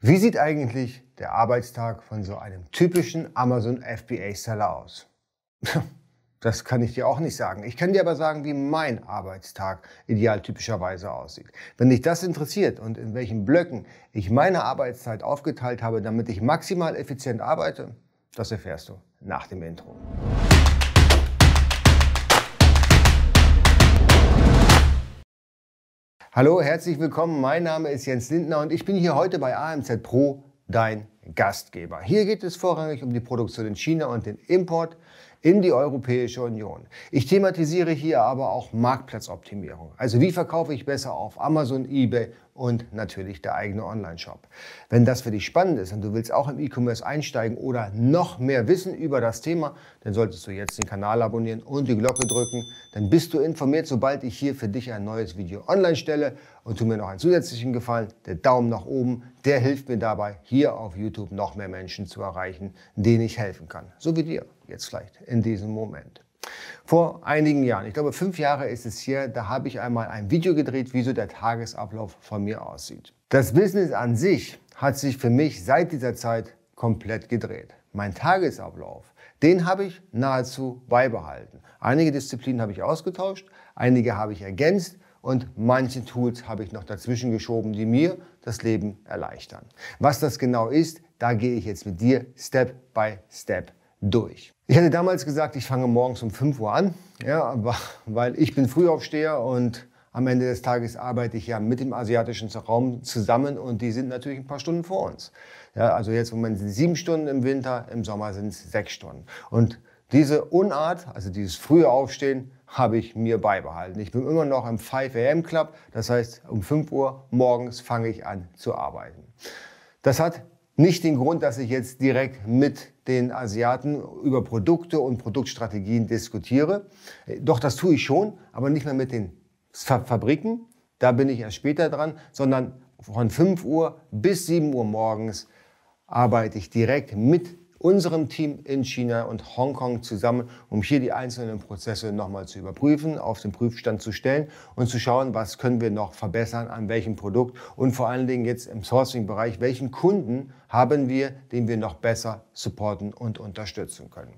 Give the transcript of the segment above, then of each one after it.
Wie sieht eigentlich der Arbeitstag von so einem typischen Amazon FBA-Seller aus? Das kann ich dir auch nicht sagen. Ich kann dir aber sagen, wie mein Arbeitstag idealtypischerweise aussieht. Wenn dich das interessiert und in welchen Blöcken ich meine Arbeitszeit aufgeteilt habe, damit ich maximal effizient arbeite, das erfährst du nach dem Intro. Hallo, herzlich willkommen. Mein Name ist Jens Lindner und ich bin hier heute bei AMZ Pro, dein Gastgeber. Hier geht es vorrangig um die Produktion in China und den Import in die Europäische Union. Ich thematisiere hier aber auch Marktplatzoptimierung. Also wie verkaufe ich besser auf Amazon, eBay und natürlich der eigene Online-Shop. Wenn das für dich spannend ist und du willst auch im E-Commerce einsteigen oder noch mehr wissen über das Thema, dann solltest du jetzt den Kanal abonnieren und die Glocke drücken. Dann bist du informiert, sobald ich hier für dich ein neues Video online stelle. Und tu mir noch einen zusätzlichen Gefallen, der Daumen nach oben, der hilft mir dabei, hier auf YouTube noch mehr Menschen zu erreichen, denen ich helfen kann. So wie dir jetzt vielleicht in diesem Moment. Vor einigen Jahren, ich glaube fünf Jahre ist es hier, da habe ich einmal ein Video gedreht, wie so der Tagesablauf von mir aussieht. Das Business an sich hat sich für mich seit dieser Zeit komplett gedreht. Mein Tagesablauf, den habe ich nahezu beibehalten. Einige Disziplinen habe ich ausgetauscht, einige habe ich ergänzt und manche Tools habe ich noch dazwischen geschoben, die mir das Leben erleichtern. Was das genau ist, da gehe ich jetzt mit dir Step by Step durch. Ich hatte damals gesagt, ich fange morgens um 5 Uhr an, ja, weil ich bin Frühaufsteher und am Ende des Tages arbeite ich ja mit dem asiatischen Raum zusammen und die sind natürlich ein paar Stunden vor uns. Ja, also jetzt im Moment sind es sieben Stunden im Winter, im Sommer sind es sechs Stunden. Und diese Unart, also dieses frühe Aufstehen, habe ich mir beibehalten. Ich bin immer noch im 5 AM Club, das heißt um 5 Uhr morgens fange ich an zu arbeiten. Das hat nicht den Grund, dass ich jetzt direkt mit den Asiaten über Produkte und Produktstrategien diskutiere. Doch das tue ich schon, aber nicht mehr mit den Fabriken. Da bin ich erst später dran, sondern von 5 Uhr bis 7 Uhr morgens arbeite ich direkt mit unserem Team in China und Hongkong zusammen, um hier die einzelnen Prozesse nochmal zu überprüfen, auf den Prüfstand zu stellen und zu schauen, was können wir noch verbessern, an welchem Produkt und vor allen Dingen jetzt im Sourcing-Bereich, welchen Kunden haben wir, den wir noch besser supporten und unterstützen können.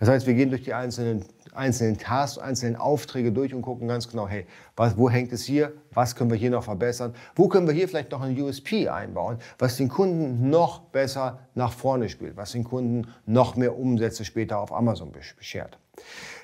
Das heißt, wir gehen durch die einzelnen, einzelnen Tasks, einzelnen Aufträge durch und gucken ganz genau, hey, was, wo hängt es hier? Was können wir hier noch verbessern? Wo können wir hier vielleicht noch ein USP einbauen, was den Kunden noch besser nach vorne spielt, was den Kunden noch mehr Umsätze später auf Amazon beschert?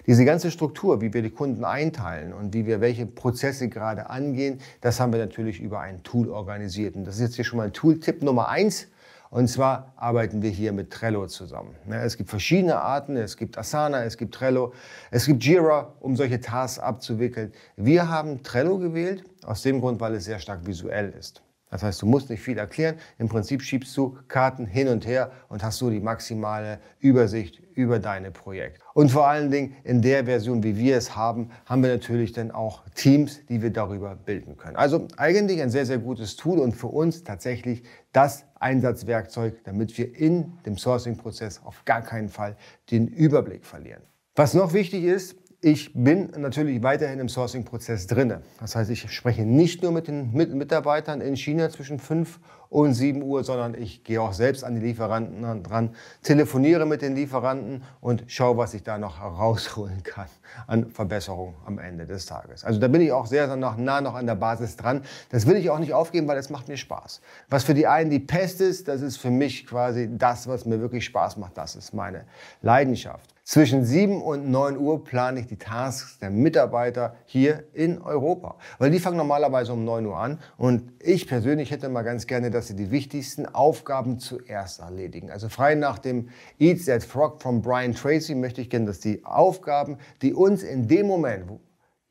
Diese ganze Struktur, wie wir die Kunden einteilen und wie wir welche Prozesse gerade angehen, das haben wir natürlich über ein Tool organisiert. Und das ist jetzt hier schon mal Tool-Tipp Nummer eins und zwar arbeiten wir hier mit Trello zusammen. Es gibt verschiedene Arten. Es gibt Asana, es gibt Trello, es gibt Jira, um solche Tasks abzuwickeln. Wir haben Trello gewählt, aus dem Grund, weil es sehr stark visuell ist. Das heißt, du musst nicht viel erklären. Im Prinzip schiebst du Karten hin und her und hast so die maximale Übersicht über deine Projekte. Und vor allen Dingen in der Version, wie wir es haben, haben wir natürlich dann auch Teams, die wir darüber bilden können. Also eigentlich ein sehr, sehr gutes Tool und für uns tatsächlich das Einsatzwerkzeug, damit wir in dem Sourcing-Prozess auf gar keinen Fall den Überblick verlieren. Was noch wichtig ist, ich bin natürlich weiterhin im Sourcing-Prozess drinne. Das heißt, ich spreche nicht nur mit den Mitarbeitern in China zwischen 5 und 7 Uhr, sondern ich gehe auch selbst an die Lieferanten dran, telefoniere mit den Lieferanten und schaue, was ich da noch herausholen kann an Verbesserungen am Ende des Tages. Also da bin ich auch sehr, sehr nah noch an der Basis dran. Das will ich auch nicht aufgeben, weil es macht mir Spaß. Was für die einen die Pest ist, das ist für mich quasi das, was mir wirklich Spaß macht. Das ist meine Leidenschaft. Zwischen 7 und 9 Uhr plane ich die Tasks der Mitarbeiter hier in Europa. Weil die fangen normalerweise um 9 Uhr an. Und ich persönlich hätte mal ganz gerne, dass sie die wichtigsten Aufgaben zuerst erledigen. Also frei nach dem Eat That Frog von Brian Tracy möchte ich gerne, dass die Aufgaben, die uns in dem Moment,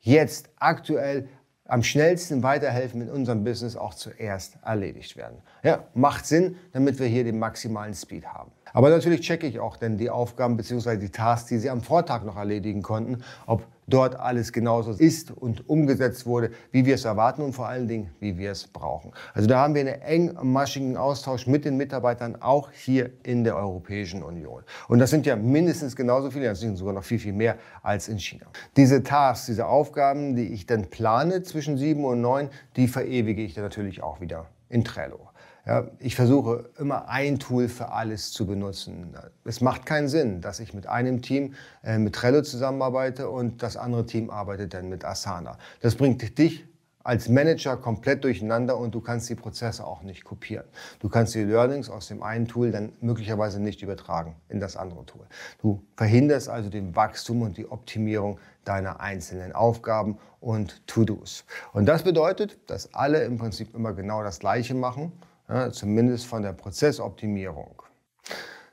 jetzt aktuell am schnellsten weiterhelfen in unserem Business auch zuerst erledigt werden. Ja, macht Sinn, damit wir hier den maximalen Speed haben. Aber natürlich checke ich auch denn die Aufgaben bzw. die Tasks, die Sie am Vortag noch erledigen konnten, ob dort alles genauso ist und umgesetzt wurde, wie wir es erwarten und vor allen Dingen, wie wir es brauchen. Also da haben wir einen engmaschigen Austausch mit den Mitarbeitern, auch hier in der Europäischen Union. Und das sind ja mindestens genauso viele, das sind sogar noch viel, viel mehr als in China. Diese Tasks, diese Aufgaben, die ich dann plane zwischen sieben und neun, die verewige ich dann natürlich auch wieder in Trello. Ja, ich versuche immer ein Tool für alles zu benutzen. Es macht keinen Sinn, dass ich mit einem Team äh, mit Trello zusammenarbeite und das andere Team arbeitet dann mit Asana. Das bringt dich als Manager komplett durcheinander und du kannst die Prozesse auch nicht kopieren. Du kannst die Learnings aus dem einen Tool dann möglicherweise nicht übertragen in das andere Tool. Du verhinderst also den Wachstum und die Optimierung deiner einzelnen Aufgaben und To-Dos. Und das bedeutet, dass alle im Prinzip immer genau das Gleiche machen, ja, zumindest von der Prozessoptimierung.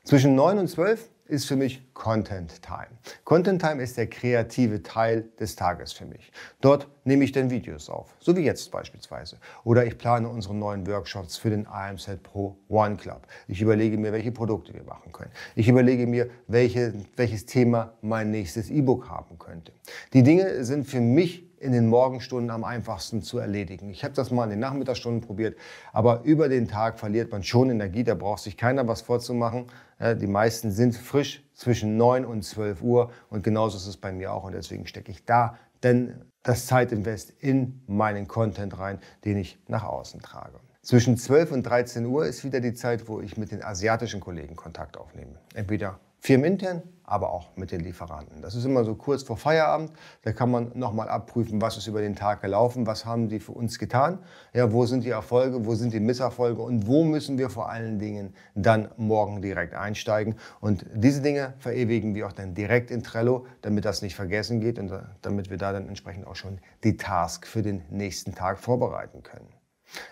Zwischen 9 und 12 ist für mich Content Time. Content Time ist der kreative Teil des Tages für mich. Dort nehme ich dann Videos auf, so wie jetzt beispielsweise. Oder ich plane unsere neuen Workshops für den IMZ Pro One Club. Ich überlege mir, welche Produkte wir machen können. Ich überlege mir, welche, welches Thema mein nächstes E-Book haben könnte. Die Dinge sind für mich in den Morgenstunden am einfachsten zu erledigen. Ich habe das mal in den Nachmittagsstunden probiert, aber über den Tag verliert man schon Energie, da braucht sich keiner was vorzumachen. Die meisten sind frisch zwischen 9 und 12 Uhr und genauso ist es bei mir auch und deswegen stecke ich da denn das Zeitinvest in meinen Content rein, den ich nach außen trage. Zwischen 12 und 13 Uhr ist wieder die Zeit, wo ich mit den asiatischen Kollegen Kontakt aufnehme. Entweder firmenintern aber auch mit den Lieferanten. Das ist immer so kurz vor Feierabend. Da kann man nochmal abprüfen, was ist über den Tag gelaufen, was haben die für uns getan, ja, wo sind die Erfolge, wo sind die Misserfolge und wo müssen wir vor allen Dingen dann morgen direkt einsteigen. Und diese Dinge verewigen wir auch dann direkt in Trello, damit das nicht vergessen geht und damit wir da dann entsprechend auch schon die Task für den nächsten Tag vorbereiten können.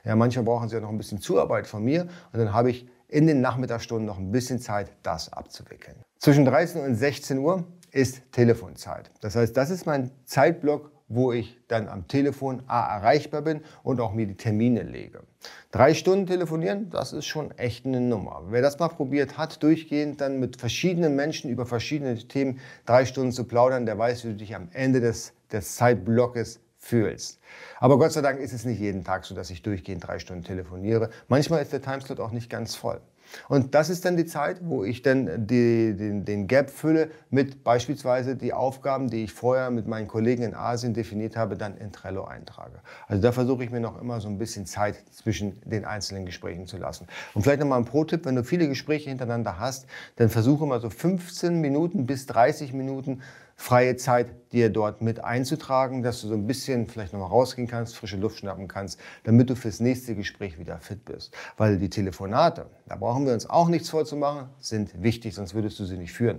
Ja, manchmal brauchen sie ja noch ein bisschen Zuarbeit von mir und dann habe ich in den Nachmittagsstunden noch ein bisschen Zeit, das abzuwickeln. Zwischen 13 und 16 Uhr ist Telefonzeit. Das heißt, das ist mein Zeitblock, wo ich dann am Telefon A erreichbar bin und auch mir die Termine lege. Drei Stunden telefonieren, das ist schon echt eine Nummer. Wer das mal probiert hat, durchgehend dann mit verschiedenen Menschen über verschiedene Themen drei Stunden zu plaudern, der weiß, wie du dich am Ende des, des Zeitblockes fühlst. Aber Gott sei Dank ist es nicht jeden Tag so, dass ich durchgehend drei Stunden telefoniere. Manchmal ist der Timeslot auch nicht ganz voll. Und das ist dann die Zeit, wo ich dann die, den, den Gap fülle mit beispielsweise die Aufgaben, die ich vorher mit meinen Kollegen in Asien definiert habe, dann in Trello eintrage. Also da versuche ich mir noch immer so ein bisschen Zeit zwischen den einzelnen Gesprächen zu lassen. Und vielleicht nochmal ein Pro-Tipp, wenn du viele Gespräche hintereinander hast, dann versuche mal so 15 Minuten bis 30 Minuten freie Zeit dir dort mit einzutragen, dass du so ein bisschen vielleicht nochmal rausgehen kannst, frische Luft schnappen kannst, damit du fürs nächste Gespräch wieder fit bist. Weil die Telefonate, da brauchen wir uns auch nichts vorzumachen, sind wichtig, sonst würdest du sie nicht führen.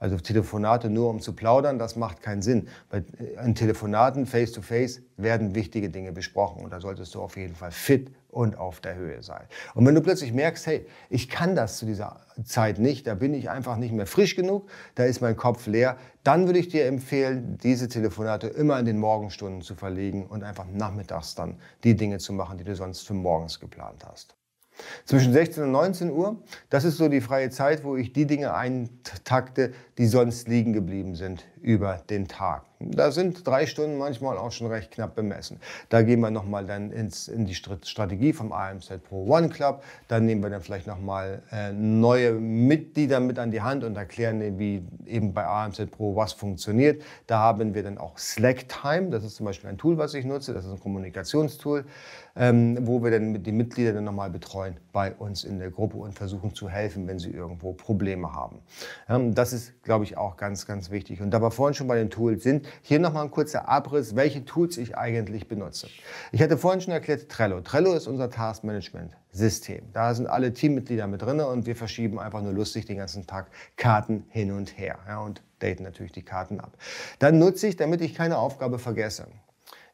Also Telefonate nur um zu plaudern, das macht keinen Sinn. Bei in Telefonaten face-to-face -face werden wichtige Dinge besprochen und da solltest du auf jeden Fall fit und auf der Höhe sein. Und wenn du plötzlich merkst, hey, ich kann das zu dieser Zeit nicht, da bin ich einfach nicht mehr frisch genug, da ist mein Kopf leer, dann würde ich dir empfehlen, diese Telefonate immer in den Morgenstunden zu verlegen und einfach nachmittags dann die Dinge zu machen, die du sonst für morgens geplant hast. Zwischen 16 und 19 Uhr, das ist so die freie Zeit, wo ich die Dinge eintakte, die sonst liegen geblieben sind über den Tag. Da sind drei Stunden manchmal auch schon recht knapp bemessen. Da gehen wir nochmal dann ins, in die Strategie vom AMZ Pro One Club. Dann nehmen wir dann vielleicht nochmal äh, neue Mitglieder mit an die Hand und erklären, wie eben bei AMZ Pro was funktioniert. Da haben wir dann auch Slack Time. Das ist zum Beispiel ein Tool, was ich nutze. Das ist ein Kommunikationstool, ähm, wo wir dann die Mitglieder dann nochmal betreuen bei uns in der Gruppe und versuchen zu helfen, wenn sie irgendwo Probleme haben. Ähm, das ist, glaube ich, auch ganz, ganz wichtig. Und da wir vorhin schon bei den Tools sind, hier nochmal ein kurzer Abriss, welche Tools ich eigentlich benutze. Ich hatte vorhin schon erklärt Trello. Trello ist unser Taskmanagement-System. Da sind alle Teammitglieder mit drin und wir verschieben einfach nur lustig den ganzen Tag Karten hin und her ja, und daten natürlich die Karten ab. Dann nutze ich, damit ich keine Aufgabe vergesse.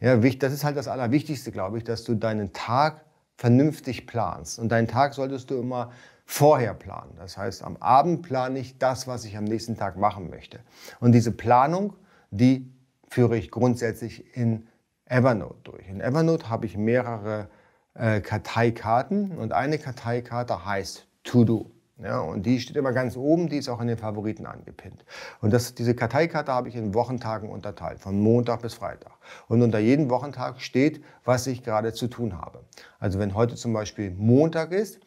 Ja, das ist halt das Allerwichtigste, glaube ich, dass du deinen Tag vernünftig planst. Und deinen Tag solltest du immer vorher planen. Das heißt, am Abend plane ich das, was ich am nächsten Tag machen möchte. Und diese Planung, die führe ich grundsätzlich in Evernote durch. In Evernote habe ich mehrere äh, Karteikarten und eine Karteikarte heißt To Do. Ja, und die steht immer ganz oben, die ist auch in den Favoriten angepinnt. Und das, diese Karteikarte habe ich in Wochentagen unterteilt, von Montag bis Freitag. Und unter jedem Wochentag steht, was ich gerade zu tun habe. Also wenn heute zum Beispiel Montag ist,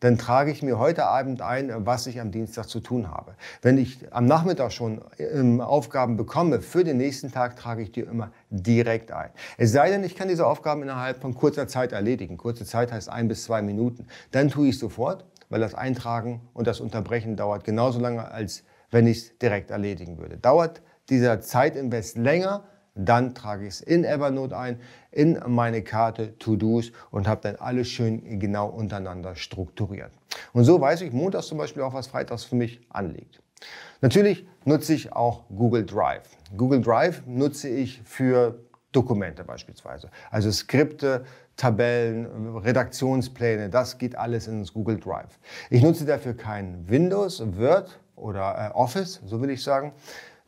dann trage ich mir heute Abend ein, was ich am Dienstag zu tun habe. Wenn ich am Nachmittag schon ähm, Aufgaben bekomme für den nächsten Tag, trage ich die immer direkt ein. Es sei denn, ich kann diese Aufgaben innerhalb von kurzer Zeit erledigen. Kurze Zeit heißt ein bis zwei Minuten. Dann tue ich sofort, weil das Eintragen und das Unterbrechen dauert genauso lange, als wenn ich es direkt erledigen würde. Dauert dieser Zeitinvest länger, dann trage ich es in Evernote ein, in meine Karte To-Dos und habe dann alles schön genau untereinander strukturiert. Und so weiß ich montags zum Beispiel auch, was freitags für mich anliegt. Natürlich nutze ich auch Google Drive. Google Drive nutze ich für Dokumente beispielsweise. Also Skripte, Tabellen, Redaktionspläne, das geht alles ins Google Drive. Ich nutze dafür kein Windows, Word oder äh, Office, so will ich sagen,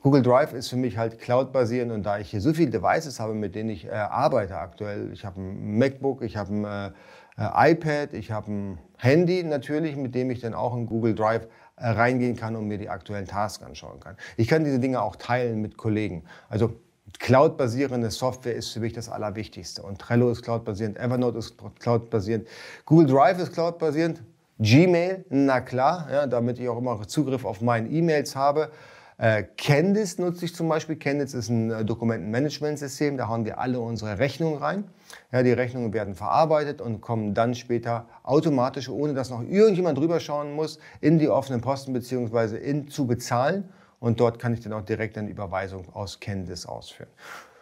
Google Drive ist für mich halt Cloud-basierend und da ich hier so viele Devices habe, mit denen ich äh, arbeite aktuell, ich habe ein MacBook, ich habe ein äh, iPad, ich habe ein Handy natürlich, mit dem ich dann auch in Google Drive äh, reingehen kann und mir die aktuellen Tasks anschauen kann. Ich kann diese Dinge auch teilen mit Kollegen. Also Cloud-basierende Software ist für mich das Allerwichtigste. Und Trello ist cloud-basierend, Evernote ist cloud-basierend, Google Drive ist cloud-basierend, Gmail, na klar, ja, damit ich auch immer Zugriff auf meine E-Mails habe. Äh, Candice nutze ich zum Beispiel. Candice ist ein äh, Dokumentenmanagementsystem. Da hauen wir alle unsere Rechnungen rein. Ja, die Rechnungen werden verarbeitet und kommen dann später automatisch, ohne dass noch irgendjemand drüber schauen muss, in die offenen Posten bzw. in zu bezahlen. Und dort kann ich dann auch direkt eine Überweisung aus Candice ausführen.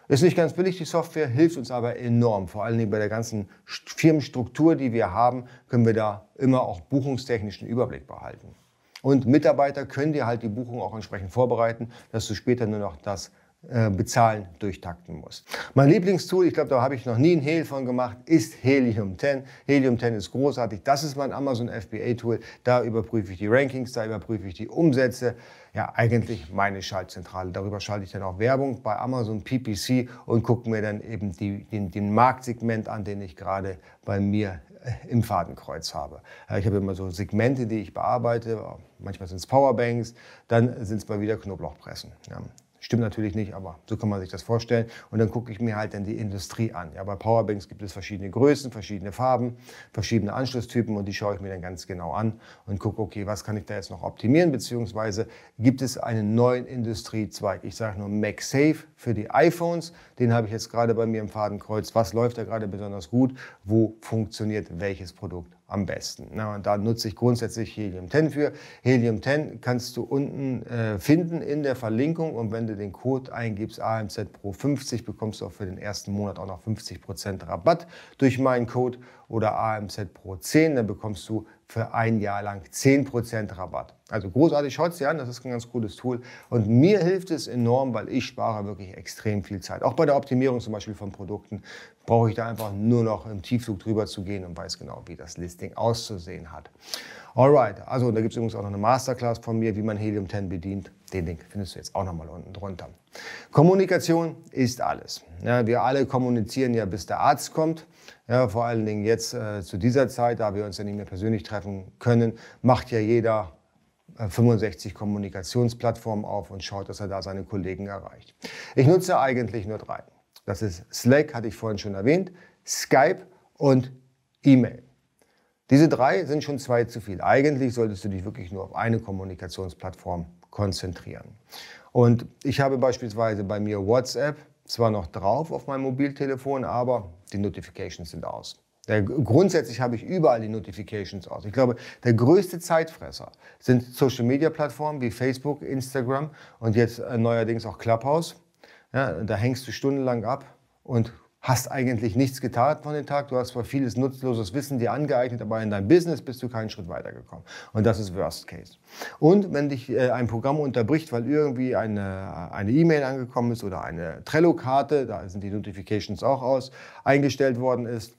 Ist nicht ganz billig, die Software, hilft uns aber enorm. Vor allen Dingen bei der ganzen Firmenstruktur, die wir haben, können wir da immer auch buchungstechnischen Überblick behalten. Und Mitarbeiter können dir halt die Buchung auch entsprechend vorbereiten, dass du später nur noch das äh, Bezahlen durchtakten musst. Mein Lieblingstool, ich glaube, da habe ich noch nie ein Hehl von gemacht, ist Helium 10. Helium 10 ist großartig. Das ist mein Amazon FBA Tool. Da überprüfe ich die Rankings, da überprüfe ich die Umsätze. Ja, eigentlich meine Schaltzentrale. Darüber schalte ich dann auch Werbung bei Amazon PPC und gucke mir dann eben die, den, den Marktsegment an, den ich gerade bei mir im Fadenkreuz habe. Ich habe immer so Segmente, die ich bearbeite. Manchmal sind es Powerbanks, dann sind es mal wieder Knoblauchpressen. Ja. Stimmt natürlich nicht, aber so kann man sich das vorstellen. Und dann gucke ich mir halt dann die Industrie an. Ja, bei Powerbanks gibt es verschiedene Größen, verschiedene Farben, verschiedene Anschlusstypen und die schaue ich mir dann ganz genau an und gucke, okay, was kann ich da jetzt noch optimieren, beziehungsweise gibt es einen neuen Industriezweig. Ich sage nur MagSafe für die iPhones. Den habe ich jetzt gerade bei mir im Fadenkreuz. Was läuft da gerade besonders gut? Wo funktioniert welches Produkt am besten. Na, und da nutze ich grundsätzlich Helium 10 für. Helium 10 kannst du unten äh, finden in der Verlinkung und wenn du den Code eingibst AMZ Pro 50, bekommst du auch für den ersten Monat auch noch 50% Rabatt durch meinen Code oder AMZ Pro 10, dann bekommst du für ein Jahr lang 10% Rabatt. Also großartig, schaut dir an, das ist ein ganz cooles Tool. Und mir hilft es enorm, weil ich spare wirklich extrem viel Zeit. Auch bei der Optimierung zum Beispiel von Produkten brauche ich da einfach nur noch im Tiefflug drüber zu gehen und weiß genau, wie das Listing auszusehen hat. Alright, also da gibt es übrigens auch noch eine Masterclass von mir, wie man Helium 10 bedient. Den Link findest du jetzt auch nochmal unten drunter. Kommunikation ist alles. Ja, wir alle kommunizieren ja, bis der Arzt kommt. Ja, vor allen Dingen jetzt äh, zu dieser Zeit, da wir uns ja nicht mehr persönlich treffen können, macht ja jeder 65 äh, Kommunikationsplattformen auf und schaut, dass er da seine Kollegen erreicht. Ich nutze eigentlich nur drei. Das ist Slack, hatte ich vorhin schon erwähnt, Skype und E-Mail. Diese drei sind schon zwei zu viel. Eigentlich solltest du dich wirklich nur auf eine Kommunikationsplattform konzentrieren. Und ich habe beispielsweise bei mir WhatsApp zwar noch drauf auf meinem Mobiltelefon, aber die Notifications sind aus. Der, grundsätzlich habe ich überall die Notifications aus. Ich glaube, der größte Zeitfresser sind Social-Media-Plattformen wie Facebook, Instagram und jetzt äh, neuerdings auch Clubhouse. Ja, da hängst du stundenlang ab und hast eigentlich nichts getan von dem Tag. Du hast zwar vieles nutzloses Wissen dir angeeignet, aber in deinem Business bist du keinen Schritt weitergekommen. Und das ist Worst Case. Und wenn dich äh, ein Programm unterbricht, weil irgendwie eine eine E-Mail angekommen ist oder eine Trello-Karte, da sind die Notifications auch aus, eingestellt worden ist,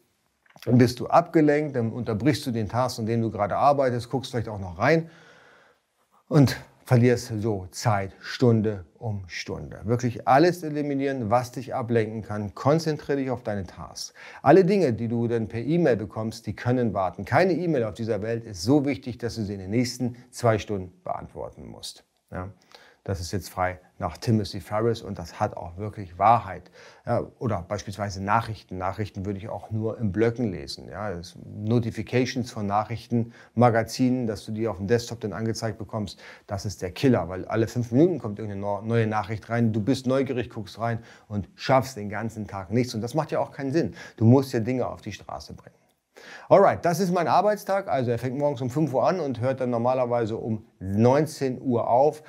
dann bist du abgelenkt, dann unterbrichst du den Task, an dem du gerade arbeitest, guckst vielleicht auch noch rein und verlierst so Zeit, Stunde um Stunde. Wirklich alles eliminieren, was dich ablenken kann. Konzentriere dich auf deine Tasks. Alle Dinge, die du dann per E-Mail bekommst, die können warten. Keine E-Mail auf dieser Welt ist so wichtig, dass du sie in den nächsten zwei Stunden beantworten musst. Ja? Das ist jetzt frei nach Timothy Ferris und das hat auch wirklich Wahrheit. Ja, oder beispielsweise Nachrichten. Nachrichten würde ich auch nur in Blöcken lesen. Ja, Notifications von Nachrichtenmagazinen, dass du die auf dem Desktop dann angezeigt bekommst, das ist der Killer, weil alle fünf Minuten kommt irgendeine neue Nachricht rein. Du bist neugierig, guckst rein und schaffst den ganzen Tag nichts. Und das macht ja auch keinen Sinn. Du musst ja Dinge auf die Straße bringen. Alright, das ist mein Arbeitstag. Also er fängt morgens um 5 Uhr an und hört dann normalerweise um 19 Uhr auf.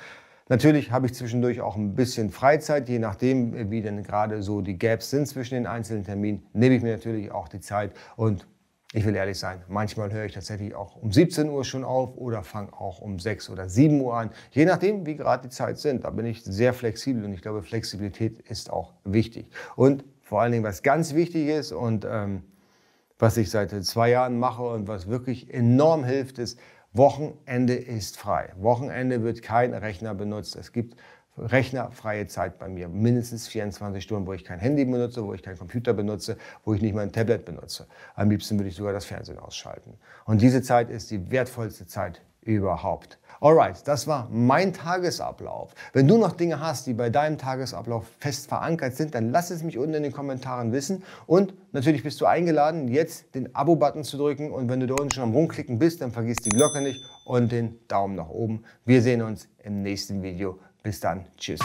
Natürlich habe ich zwischendurch auch ein bisschen Freizeit, je nachdem, wie denn gerade so die Gaps sind zwischen den einzelnen Terminen, nehme ich mir natürlich auch die Zeit und ich will ehrlich sein, manchmal höre ich tatsächlich auch um 17 Uhr schon auf oder fange auch um 6 oder 7 Uhr an, je nachdem, wie gerade die Zeit sind. Da bin ich sehr flexibel und ich glaube, Flexibilität ist auch wichtig. Und vor allen Dingen, was ganz wichtig ist und ähm, was ich seit zwei Jahren mache und was wirklich enorm hilft, ist, Wochenende ist frei. Wochenende wird kein Rechner benutzt. Es gibt rechnerfreie Zeit bei mir. Mindestens 24 Stunden, wo ich kein Handy benutze, wo ich keinen Computer benutze, wo ich nicht mein Tablet benutze. Am liebsten würde ich sogar das Fernsehen ausschalten. Und diese Zeit ist die wertvollste Zeit überhaupt. Alright, das war mein Tagesablauf. Wenn du noch Dinge hast, die bei deinem Tagesablauf fest verankert sind, dann lass es mich unten in den Kommentaren wissen. Und natürlich bist du eingeladen, jetzt den Abo-Button zu drücken. Und wenn du da unten schon am Rumklicken bist, dann vergiss die Glocke nicht und den Daumen nach oben. Wir sehen uns im nächsten Video. Bis dann. Tschüss.